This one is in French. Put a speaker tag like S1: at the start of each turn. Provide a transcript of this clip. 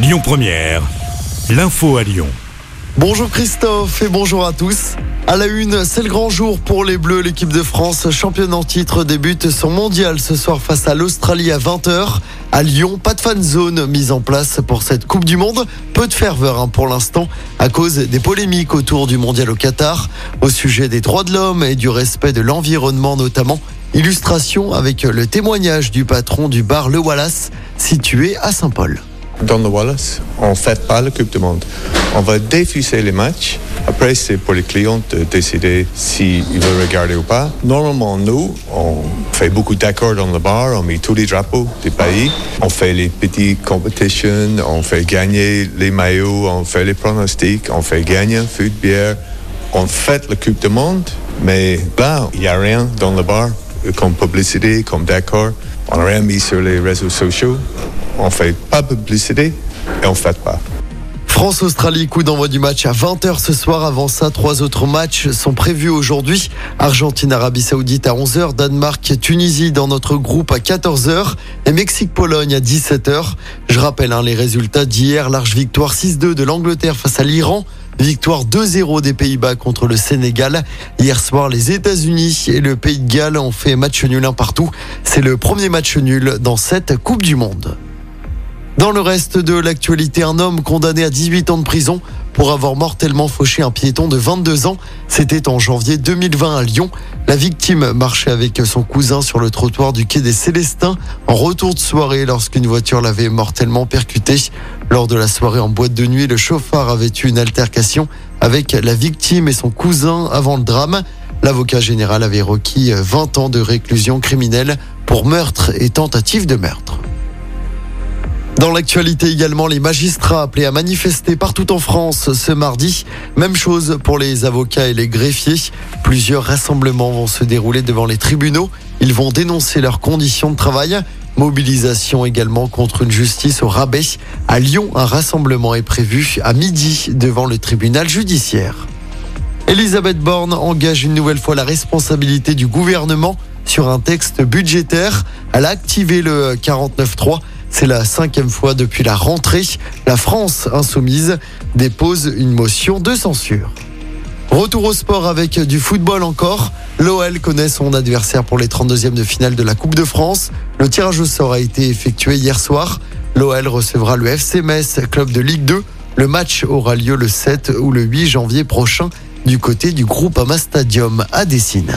S1: Lyon Première, l'info à Lyon.
S2: Bonjour Christophe et bonjour à tous. À la une, c'est le grand jour pour les Bleus. L'équipe de France, championne en titre, débute son mondial ce soir face à l'Australie à 20h. À Lyon, pas de fan zone mise en place pour cette Coupe du Monde. Peu de ferveur hein, pour l'instant à cause des polémiques autour du mondial au Qatar, au sujet des droits de l'homme et du respect de l'environnement notamment. Illustration avec le témoignage du patron du bar Le Wallace, situé à Saint-Paul.
S3: Dans le Wallace, on ne fait pas la Coupe du Monde. On va diffuser les matchs. Après, c'est pour les clients de décider s'ils veulent regarder ou pas. Normalement, nous, on fait beaucoup d'accords dans le bar. On met tous les drapeaux des pays. On fait les petites compétitions. On fait gagner les maillots. On fait les pronostics. On fait gagner food, bière. On fait la Coupe du Monde. Mais là, il n'y a rien dans le bar comme publicité, comme d'accord. On n'a rien mis sur les réseaux sociaux. On fait pas publicité et on fait pas.
S2: France-Australie, coup d'envoi du match à 20h ce soir. Avant ça, trois autres matchs sont prévus aujourd'hui. Argentine-Arabie Saoudite à 11h, Danemark-Tunisie dans notre groupe à 14h et Mexique-Pologne à 17h. Je rappelle hein, les résultats d'hier, large victoire 6-2 de l'Angleterre face à l'Iran. Victoire 2-0 des Pays-Bas contre le Sénégal. Hier soir, les États-Unis et le Pays de Galles ont fait match nul un partout. C'est le premier match nul dans cette Coupe du Monde. Dans le reste de l'actualité, un homme condamné à 18 ans de prison pour avoir mortellement fauché un piéton de 22 ans. C'était en janvier 2020 à Lyon. La victime marchait avec son cousin sur le trottoir du quai des Célestins en retour de soirée lorsqu'une voiture l'avait mortellement percuté. Lors de la soirée en boîte de nuit, le chauffeur avait eu une altercation avec la victime et son cousin avant le drame. L'avocat général avait requis 20 ans de réclusion criminelle pour meurtre et tentative de meurtre. Dans l'actualité également, les magistrats appelés à manifester partout en France ce mardi. Même chose pour les avocats et les greffiers. Plusieurs rassemblements vont se dérouler devant les tribunaux. Ils vont dénoncer leurs conditions de travail. Mobilisation également contre une justice au rabais. À Lyon, un rassemblement est prévu à midi devant le tribunal judiciaire. Elisabeth Borne engage une nouvelle fois la responsabilité du gouvernement sur un texte budgétaire. Elle a activé le 49.3. C'est la cinquième fois depuis la rentrée. La France insoumise dépose une motion de censure. Retour au sport avec du football encore. L'OL connaît son adversaire pour les 32e de finale de la Coupe de France. Le tirage au sort a été effectué hier soir. L'OL recevra le FC Metz, club de Ligue 2. Le match aura lieu le 7 ou le 8 janvier prochain du côté du groupe Ama Stadium à Dessine.